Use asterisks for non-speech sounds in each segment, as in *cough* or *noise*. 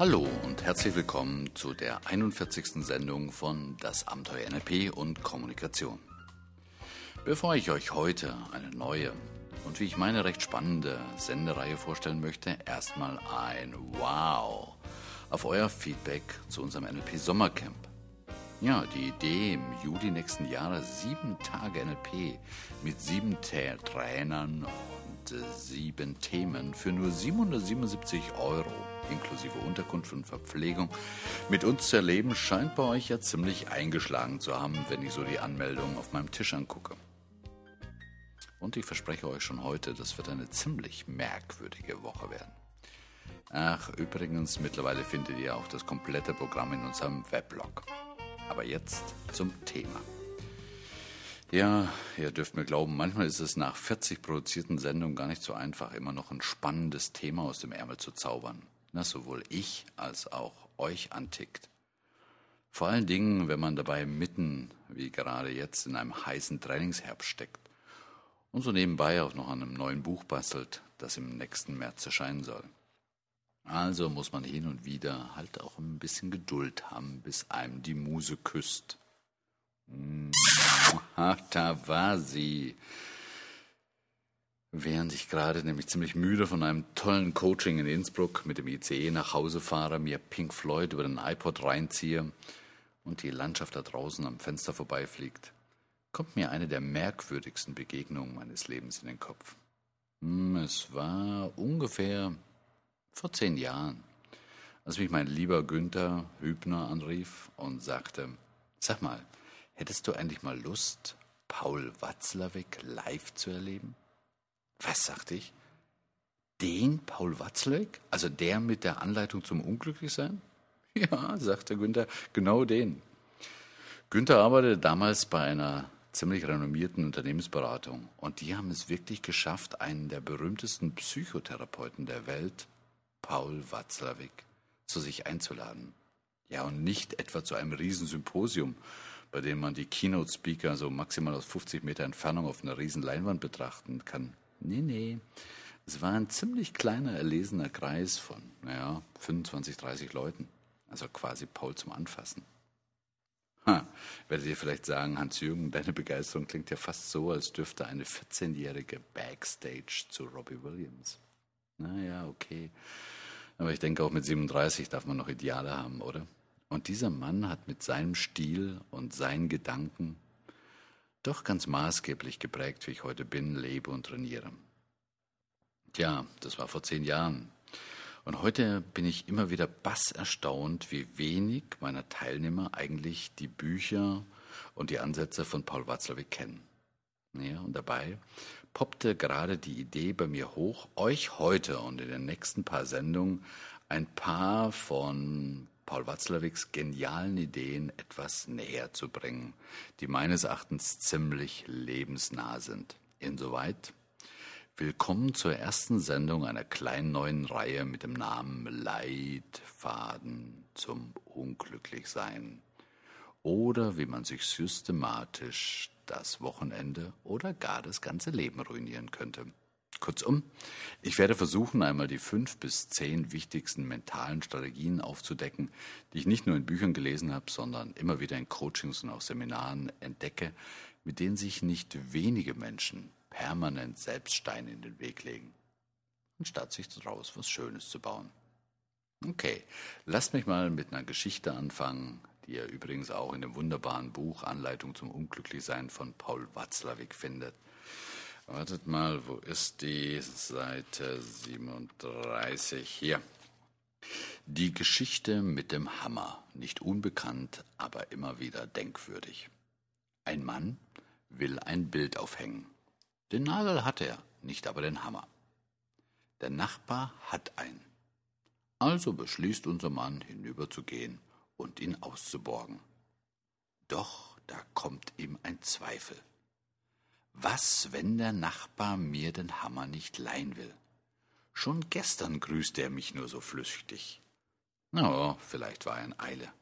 Hallo und herzlich willkommen zu der 41. Sendung von Das Abenteuer NLP und Kommunikation. Bevor ich euch heute eine neue und wie ich meine recht spannende Sendereihe vorstellen möchte, erstmal ein Wow auf euer Feedback zu unserem NLP Sommercamp. Ja, die Idee im Juli nächsten Jahres sieben Tage NLP mit sieben Trainern äh, sieben Themen für nur 777 Euro inklusive Unterkunft und Verpflegung mit uns zu erleben, scheint bei euch ja ziemlich eingeschlagen zu haben, wenn ich so die Anmeldung auf meinem Tisch angucke. Und ich verspreche euch schon heute, das wird eine ziemlich merkwürdige Woche werden. Ach, übrigens, mittlerweile findet ihr auch das komplette Programm in unserem Weblog. Aber jetzt zum Thema. Ja, ihr dürft mir glauben, manchmal ist es nach 40 produzierten Sendungen gar nicht so einfach, immer noch ein spannendes Thema aus dem Ärmel zu zaubern, das sowohl ich als auch euch antickt. Vor allen Dingen, wenn man dabei mitten, wie gerade jetzt, in einem heißen Trainingsherbst steckt und so nebenbei auch noch an einem neuen Buch bastelt, das im nächsten März erscheinen soll. Also muss man hin und wieder halt auch ein bisschen Geduld haben, bis einem die Muse küsst. Ach, da war sie. Während ich gerade nämlich ziemlich müde von einem tollen Coaching in Innsbruck mit dem ICE nach Hause fahre, mir Pink Floyd über den iPod reinziehe und die Landschaft da draußen am Fenster vorbeifliegt, kommt mir eine der merkwürdigsten Begegnungen meines Lebens in den Kopf. Hm, es war ungefähr vor zehn Jahren, als mich mein lieber Günther Hübner anrief und sagte, sag mal, hättest du eigentlich mal Lust, Paul Watzlawick live zu erleben? Was, sagte ich? Den Paul Watzlawick? Also der mit der Anleitung zum Unglücklichsein? *laughs* Ja, sagte Günther, genau den. Günther arbeitete damals bei einer ziemlich renommierten Unternehmensberatung und die haben es wirklich geschafft, einen der berühmtesten Psychotherapeuten der Welt, Paul Watzlawick, zu sich einzuladen. Ja, und nicht etwa zu einem Riesensymposium, bei dem man die Keynote-Speaker so maximal aus 50 Meter Entfernung auf einer riesen Leinwand betrachten kann. Nee, nee. Es war ein ziemlich kleiner, erlesener Kreis von, naja, 25, 30 Leuten. Also quasi Paul zum Anfassen. Ha, werdet ihr vielleicht sagen, Hans-Jürgen, deine Begeisterung klingt ja fast so, als dürfte eine 14-jährige Backstage zu Robbie Williams. Naja, okay. Aber ich denke, auch mit 37 darf man noch Ideale haben, oder? Und dieser Mann hat mit seinem Stil und seinen Gedanken doch ganz maßgeblich geprägt, wie ich heute bin, lebe und trainiere. Tja, das war vor zehn Jahren. Und heute bin ich immer wieder bass erstaunt, wie wenig meiner Teilnehmer eigentlich die Bücher und die Ansätze von Paul Watzlawick kennen. Ja, und dabei poppte gerade die Idee bei mir hoch, euch heute und in den nächsten paar Sendungen ein paar von Paul Watzlawicks genialen Ideen etwas näher zu bringen, die meines Erachtens ziemlich lebensnah sind. Insoweit willkommen zur ersten Sendung einer kleinen neuen Reihe mit dem Namen Leitfaden zum Unglücklichsein oder wie man sich systematisch das Wochenende oder gar das ganze Leben ruinieren könnte. Kurzum, ich werde versuchen, einmal die fünf bis zehn wichtigsten mentalen Strategien aufzudecken, die ich nicht nur in Büchern gelesen habe, sondern immer wieder in Coachings und auch Seminaren entdecke, mit denen sich nicht wenige Menschen permanent selbst Steine in den Weg legen, anstatt sich daraus was Schönes zu bauen. Okay, lasst mich mal mit einer Geschichte anfangen, die ihr übrigens auch in dem wunderbaren Buch Anleitung zum Unglücklichsein von Paul Watzlawick findet. Wartet mal, wo ist die Seite 37? Hier. Die Geschichte mit dem Hammer, nicht unbekannt, aber immer wieder denkwürdig. Ein Mann will ein Bild aufhängen. Den Nagel hat er, nicht aber den Hammer. Der Nachbar hat einen. Also beschließt unser Mann, hinüberzugehen und ihn auszuborgen. Doch da kommt ihm ein Zweifel. Was, wenn der Nachbar mir den Hammer nicht leihen will? Schon gestern grüßte er mich nur so flüchtig. Na, oh, vielleicht war er in Eile.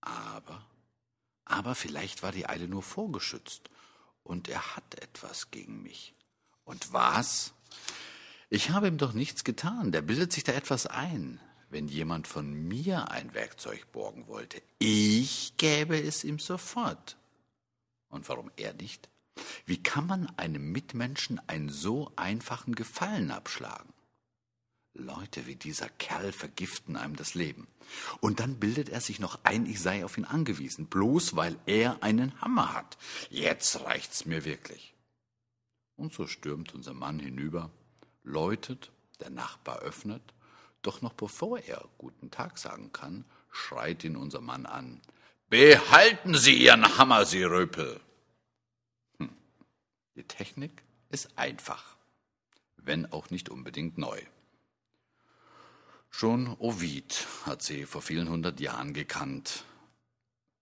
Aber, aber vielleicht war die Eile nur vorgeschützt und er hat etwas gegen mich. Und was? Ich habe ihm doch nichts getan, der bildet sich da etwas ein. wenn jemand von mir ein Werkzeug borgen wollte, ich gäbe es ihm sofort. Und warum er nicht? Wie kann man einem Mitmenschen einen so einfachen Gefallen abschlagen? Leute wie dieser Kerl vergiften einem das Leben. Und dann bildet er sich noch ein, ich sei auf ihn angewiesen, bloß weil er einen Hammer hat. Jetzt reicht's mir wirklich. Und so stürmt unser Mann hinüber, läutet, der Nachbar öffnet, doch noch bevor er guten Tag sagen kann, schreit ihn unser Mann an. Behalten Sie Ihren Hammer, Sie Röpel! Die Technik ist einfach, wenn auch nicht unbedingt neu. Schon Ovid hat sie vor vielen hundert Jahren gekannt,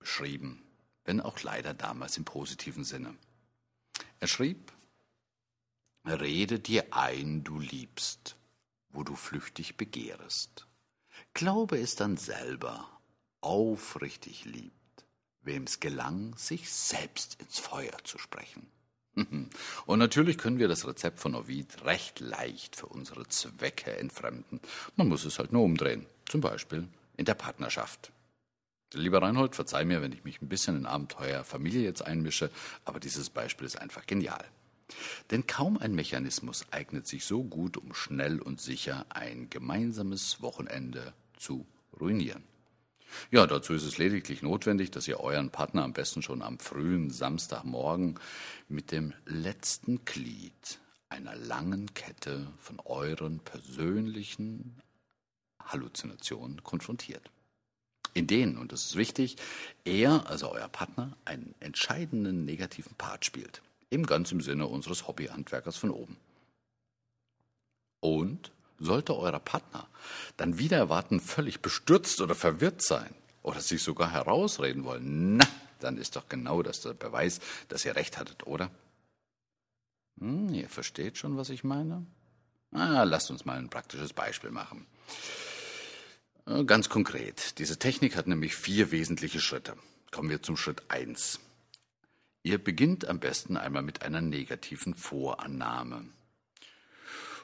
beschrieben, wenn auch leider damals im positiven Sinne. Er schrieb, Rede dir ein, du liebst, wo du flüchtig begehrest. Glaube es dann selber, aufrichtig liebt, wem's gelang, sich selbst ins Feuer zu sprechen. Und natürlich können wir das Rezept von Ovid recht leicht für unsere Zwecke entfremden. Man muss es halt nur umdrehen. Zum Beispiel in der Partnerschaft. Lieber Reinhold, verzeih mir, wenn ich mich ein bisschen in Abenteuer Familie jetzt einmische, aber dieses Beispiel ist einfach genial. Denn kaum ein Mechanismus eignet sich so gut, um schnell und sicher ein gemeinsames Wochenende zu ruinieren. Ja, dazu ist es lediglich notwendig, dass ihr euren Partner am besten schon am frühen Samstagmorgen mit dem letzten Glied einer langen Kette von euren persönlichen Halluzinationen konfrontiert. In denen, und das ist wichtig, er, also euer Partner, einen entscheidenden negativen Part spielt. Im Sinne unseres Hobbyhandwerkers von oben. Und sollte euer Partner dann wieder erwarten völlig bestürzt oder verwirrt sein oder sich sogar herausreden wollen, na, dann ist doch genau das der Beweis, dass ihr recht hattet, oder? Hm, ihr versteht schon, was ich meine? Ah, lasst uns mal ein praktisches Beispiel machen. Äh, ganz konkret, diese Technik hat nämlich vier wesentliche Schritte. Kommen wir zum Schritt eins. Ihr beginnt am besten einmal mit einer negativen Vorannahme.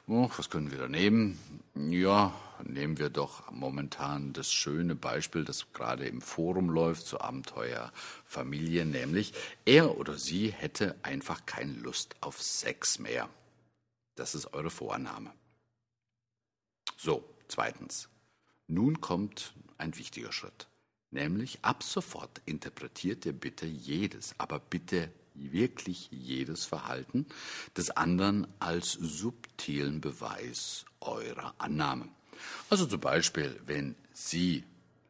Oh, was können wir da nehmen? Ja, nehmen wir doch momentan das schöne Beispiel, das gerade im Forum läuft zu Abenteuer Familie, nämlich er oder sie hätte einfach keine Lust auf Sex mehr. Das ist eure Vorannahme. So, zweitens. Nun kommt ein wichtiger Schritt, nämlich ab sofort interpretiert ihr bitte jedes, aber bitte wirklich jedes Verhalten des anderen als subtilen Beweis eurer Annahme. Also zum Beispiel, wenn Sie,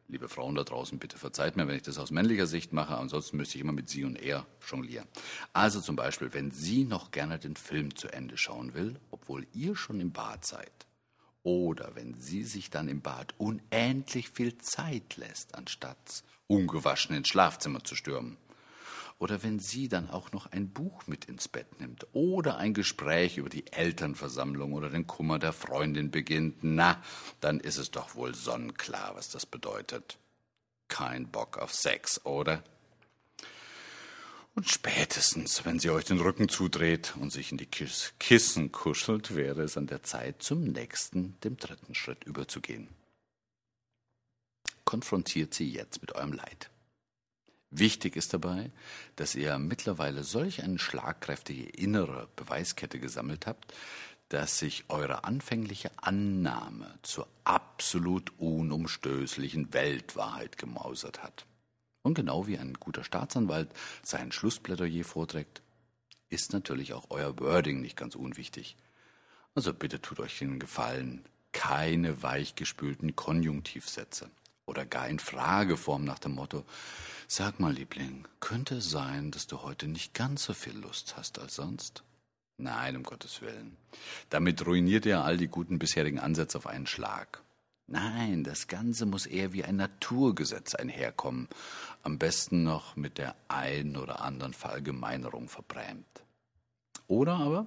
liebe Frauen da draußen, bitte verzeiht mir, wenn ich das aus männlicher Sicht mache, ansonsten müsste ich immer mit Sie und er jonglieren. Also zum Beispiel, wenn sie noch gerne den Film zu Ende schauen will, obwohl ihr schon im Bad seid. Oder wenn sie sich dann im Bad unendlich viel Zeit lässt, anstatt ungewaschen ins Schlafzimmer zu stürmen oder wenn sie dann auch noch ein Buch mit ins Bett nimmt oder ein Gespräch über die Elternversammlung oder den Kummer der Freundin beginnt, na, dann ist es doch wohl sonnenklar, was das bedeutet. Kein Bock auf Sex, oder? Und spätestens, wenn sie euch den Rücken zudreht und sich in die Kissen kuschelt, wäre es an der Zeit, zum nächsten, dem dritten Schritt überzugehen. Konfrontiert sie jetzt mit eurem Leid. Wichtig ist dabei, dass ihr mittlerweile solch eine schlagkräftige innere Beweiskette gesammelt habt, dass sich eure anfängliche Annahme zur absolut unumstößlichen Weltwahrheit gemausert hat. Und genau wie ein guter Staatsanwalt sein Schlussplädoyer vorträgt, ist natürlich auch euer Wording nicht ganz unwichtig. Also bitte tut euch den Gefallen, keine weichgespülten Konjunktivsätze oder gar in Frageform nach dem Motto, Sag mal, Liebling, könnte es sein, dass du heute nicht ganz so viel Lust hast als sonst? Nein, um Gottes Willen. Damit ruiniert ihr all die guten bisherigen Ansätze auf einen Schlag. Nein, das Ganze muss eher wie ein Naturgesetz einherkommen, am besten noch mit der einen oder anderen Verallgemeinerung verbrämt. Oder aber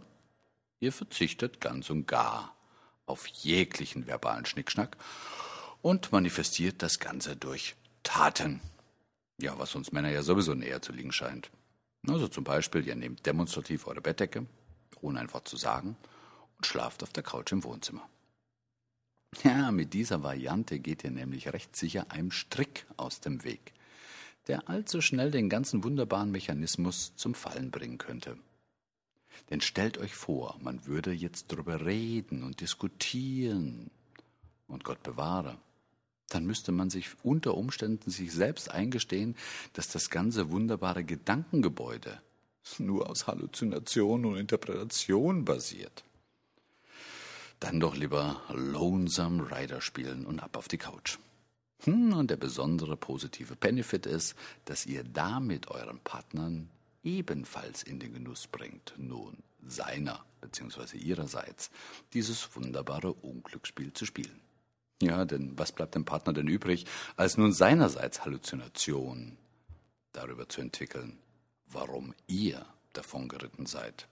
ihr verzichtet ganz und gar auf jeglichen verbalen Schnickschnack und manifestiert das Ganze durch Taten. Ja, was uns Männer ja sowieso näher zu liegen scheint. Also zum Beispiel, ihr nehmt demonstrativ eure Bettdecke, ohne ein Wort zu sagen, und schlaft auf der Couch im Wohnzimmer. Ja, mit dieser Variante geht ihr nämlich recht sicher einem Strick aus dem Weg, der allzu schnell den ganzen wunderbaren Mechanismus zum Fallen bringen könnte. Denn stellt euch vor, man würde jetzt drüber reden und diskutieren. Und Gott bewahre, dann müsste man sich unter Umständen sich selbst eingestehen, dass das ganze wunderbare Gedankengebäude nur aus Halluzination und Interpretation basiert. Dann doch lieber Lonesome Rider spielen und ab auf die Couch. Hm, und der besondere positive Benefit ist, dass ihr damit euren Partnern ebenfalls in den Genuss bringt, nun seiner bzw. ihrerseits dieses wunderbare Unglücksspiel zu spielen. Ja, denn was bleibt dem Partner denn übrig, als nun seinerseits Halluzinationen darüber zu entwickeln, warum ihr davon geritten seid.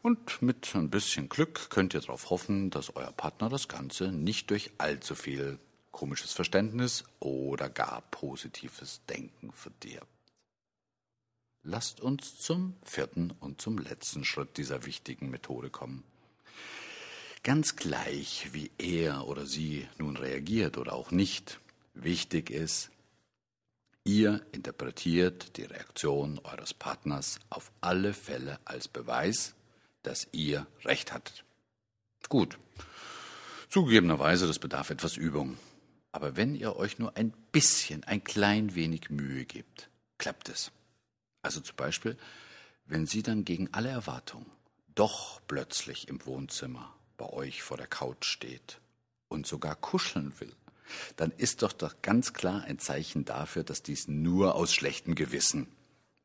Und mit ein bisschen Glück könnt ihr darauf hoffen, dass euer Partner das Ganze nicht durch allzu viel komisches Verständnis oder gar positives Denken verdirbt. Lasst uns zum vierten und zum letzten Schritt dieser wichtigen Methode kommen. Ganz gleich, wie er oder sie nun reagiert oder auch nicht, wichtig ist, ihr interpretiert die Reaktion eures Partners auf alle Fälle als Beweis, dass ihr recht hattet. Gut, zugegebenerweise, das bedarf etwas Übung. Aber wenn ihr euch nur ein bisschen, ein klein wenig Mühe gebt, klappt es. Also zum Beispiel, wenn sie dann gegen alle Erwartungen doch plötzlich im Wohnzimmer bei euch vor der Couch steht und sogar kuscheln will, dann ist doch doch ganz klar ein Zeichen dafür, dass dies nur aus schlechtem Gewissen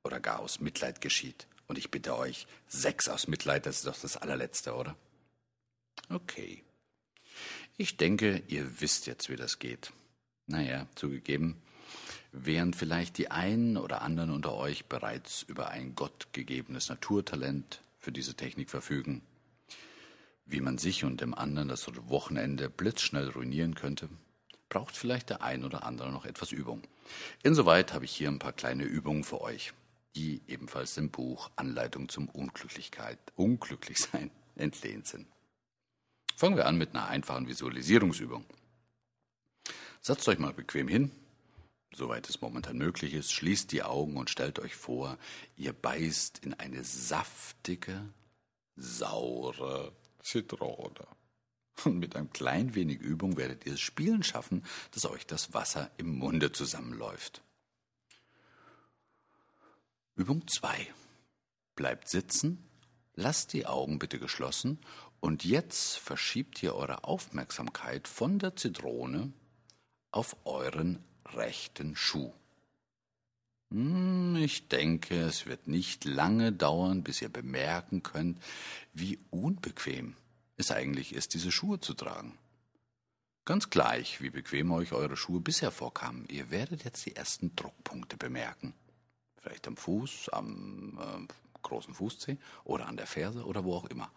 oder gar aus Mitleid geschieht. Und ich bitte euch, sechs aus Mitleid, das ist doch das allerletzte, oder? Okay. Ich denke, ihr wisst jetzt, wie das geht. Naja, zugegeben, während vielleicht die einen oder anderen unter euch bereits über ein gottgegebenes Naturtalent für diese Technik verfügen, wie man sich und dem anderen das Wochenende blitzschnell ruinieren könnte, braucht vielleicht der ein oder andere noch etwas Übung. Insoweit habe ich hier ein paar kleine Übungen für euch, die ebenfalls dem Buch Anleitung zum Unglücklichkeit, Unglücklichsein *laughs* entlehnt sind. Fangen wir an mit einer einfachen Visualisierungsübung. Setzt euch mal bequem hin, soweit es momentan möglich ist, schließt die Augen und stellt euch vor, ihr beißt in eine saftige, saure Zitrone. Und mit einem klein wenig Übung werdet ihr es spielen schaffen, dass euch das Wasser im Munde zusammenläuft. Übung 2. Bleibt sitzen, lasst die Augen bitte geschlossen und jetzt verschiebt ihr eure Aufmerksamkeit von der Zitrone auf euren rechten Schuh. Hm, ich denke, es wird nicht lange dauern, bis ihr bemerken könnt, wie unbequem es eigentlich ist, diese Schuhe zu tragen. Ganz gleich, wie bequem euch eure Schuhe bisher vorkamen, ihr werdet jetzt die ersten Druckpunkte bemerken. Vielleicht am Fuß, am äh, großen Fußzeh oder an der Ferse oder wo auch immer.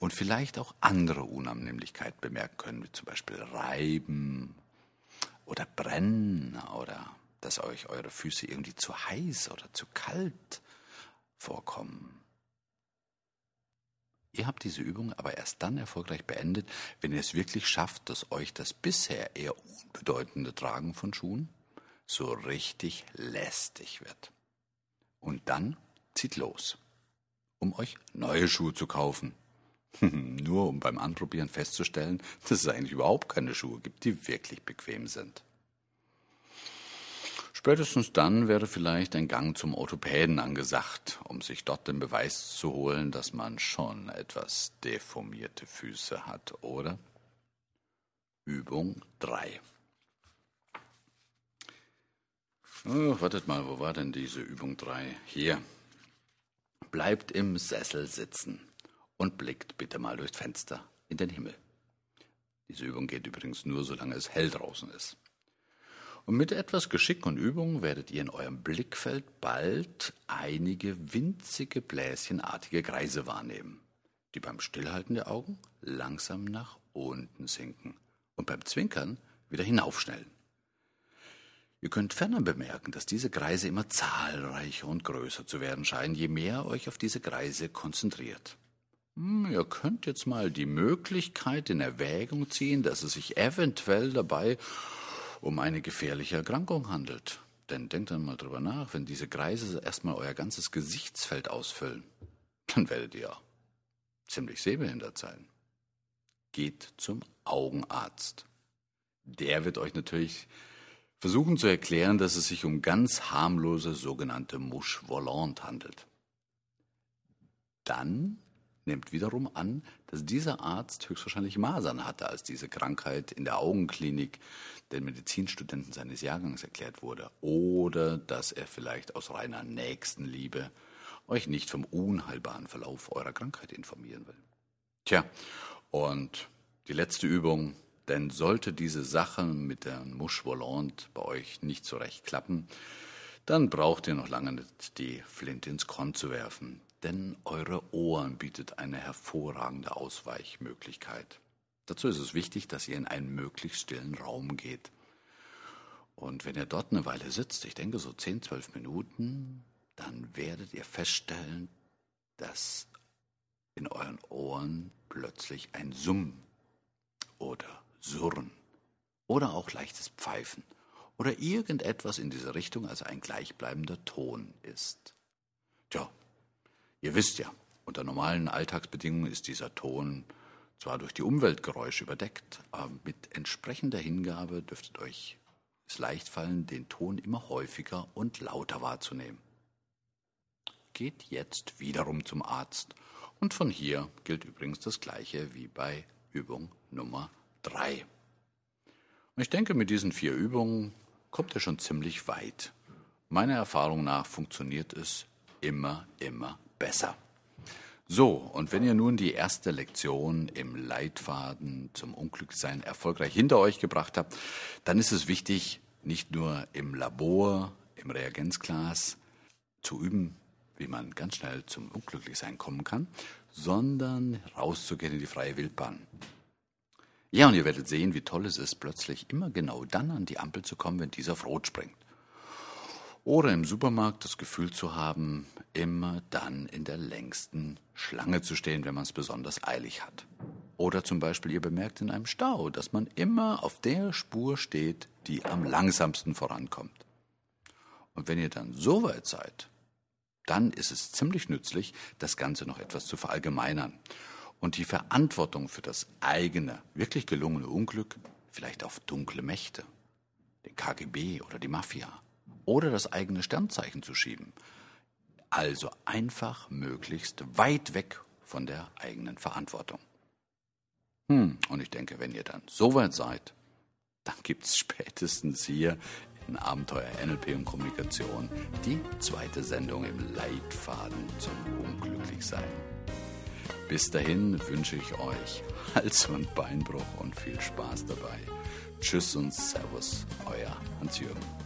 Und vielleicht auch andere Unannehmlichkeiten bemerken können, wie zum Beispiel Reiben oder Brennen oder dass euch eure Füße irgendwie zu heiß oder zu kalt vorkommen. Ihr habt diese Übung aber erst dann erfolgreich beendet, wenn ihr es wirklich schafft, dass euch das bisher eher unbedeutende Tragen von Schuhen so richtig lästig wird. Und dann zieht los, um euch neue Schuhe zu kaufen. *laughs* Nur um beim Anprobieren festzustellen, dass es eigentlich überhaupt keine Schuhe gibt, die wirklich bequem sind. Spätestens dann wäre vielleicht ein Gang zum Orthopäden angesagt, um sich dort den Beweis zu holen, dass man schon etwas deformierte Füße hat, oder? Übung 3. Oh, wartet mal, wo war denn diese Übung 3? Hier. Bleibt im Sessel sitzen und blickt bitte mal durchs Fenster in den Himmel. Diese Übung geht übrigens nur, solange es hell draußen ist. Und mit etwas Geschick und Übung werdet ihr in eurem Blickfeld bald einige winzige bläschenartige Kreise wahrnehmen, die beim Stillhalten der Augen langsam nach unten sinken und beim Zwinkern wieder hinaufschnellen. Ihr könnt ferner bemerken, dass diese Kreise immer zahlreicher und größer zu werden scheinen, je mehr euch auf diese Kreise konzentriert. Hm, ihr könnt jetzt mal die Möglichkeit in Erwägung ziehen, dass es sich eventuell dabei um eine gefährliche Erkrankung handelt. Denn denkt dann mal drüber nach, wenn diese Kreise erstmal euer ganzes Gesichtsfeld ausfüllen, dann werdet ihr ziemlich sehbehindert sein. Geht zum Augenarzt. Der wird euch natürlich versuchen zu erklären, dass es sich um ganz harmlose sogenannte Mouche volante handelt. Dann nimmt wiederum an, dass dieser Arzt höchstwahrscheinlich Masern hatte, als diese Krankheit in der Augenklinik den Medizinstudenten seines Jahrgangs erklärt wurde. Oder dass er vielleicht aus reiner Nächstenliebe euch nicht vom unheilbaren Verlauf eurer Krankheit informieren will. Tja, und die letzte Übung, denn sollte diese Sache mit der Mouche volante bei euch nicht so recht klappen, dann braucht ihr noch lange nicht die Flinte ins Korn zu werfen denn eure Ohren bietet eine hervorragende Ausweichmöglichkeit. Dazu ist es wichtig, dass ihr in einen möglichst stillen Raum geht. Und wenn ihr dort eine Weile sitzt, ich denke so 10, 12 Minuten, dann werdet ihr feststellen, dass in euren Ohren plötzlich ein Summen oder Surren oder auch leichtes Pfeifen oder irgendetwas in diese Richtung, also ein gleichbleibender Ton ist. Tja, Ihr wisst ja, unter normalen Alltagsbedingungen ist dieser Ton zwar durch die Umweltgeräusche überdeckt, aber mit entsprechender Hingabe dürftet euch es leicht fallen, den Ton immer häufiger und lauter wahrzunehmen. Geht jetzt wiederum zum Arzt und von hier gilt übrigens das gleiche wie bei Übung Nummer drei. Und ich denke, mit diesen vier Übungen kommt ihr schon ziemlich weit. Meiner Erfahrung nach funktioniert es immer, immer besser. So, und wenn ihr nun die erste Lektion im Leitfaden zum Unglücksein erfolgreich hinter euch gebracht habt, dann ist es wichtig, nicht nur im Labor, im Reagenzglas zu üben, wie man ganz schnell zum Unglücklichsein kommen kann, sondern rauszugehen in die freie Wildbahn. Ja, und ihr werdet sehen, wie toll es ist, plötzlich immer genau dann an die Ampel zu kommen, wenn dieser auf Rot springt. Oder im Supermarkt das Gefühl zu haben, immer dann in der längsten Schlange zu stehen, wenn man es besonders eilig hat. Oder zum Beispiel, ihr bemerkt in einem Stau, dass man immer auf der Spur steht, die am langsamsten vorankommt. Und wenn ihr dann so weit seid, dann ist es ziemlich nützlich, das Ganze noch etwas zu verallgemeinern und die Verantwortung für das eigene, wirklich gelungene Unglück vielleicht auf dunkle Mächte, den KGB oder die Mafia oder das eigene Sternzeichen zu schieben. Also einfach möglichst weit weg von der eigenen Verantwortung. Hm, und ich denke, wenn ihr dann so weit seid, dann gibt es *laughs* spätestens hier in Abenteuer NLP und Kommunikation die zweite Sendung im Leitfaden zum Unglücklichsein. Bis dahin wünsche ich euch *laughs* Hals- und Beinbruch und viel Spaß dabei. Tschüss und Servus, euer Hans-Jürgen.